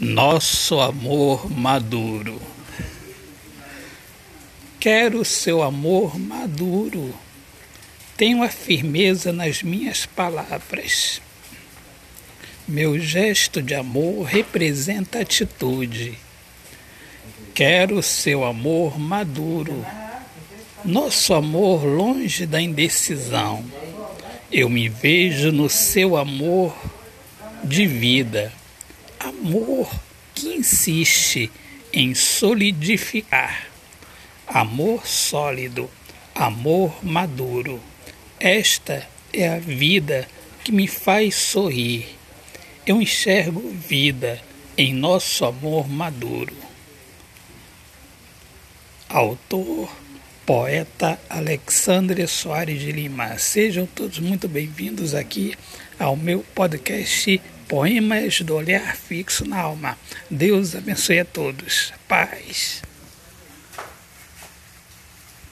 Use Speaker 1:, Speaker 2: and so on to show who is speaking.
Speaker 1: Nosso amor maduro. Quero seu amor maduro. Tenho a firmeza nas minhas palavras. Meu gesto de amor representa atitude. Quero seu amor maduro. Nosso amor longe da indecisão. Eu me vejo no seu amor de vida amor que insiste em solidificar. Amor sólido, amor maduro. Esta é a vida que me faz sorrir. Eu enxergo vida em nosso amor maduro. Autor, poeta Alexandre Soares de Lima. Sejam todos muito bem-vindos aqui ao meu podcast Poemas do Olhar Fixo na Alma. Deus abençoe a todos. Paz.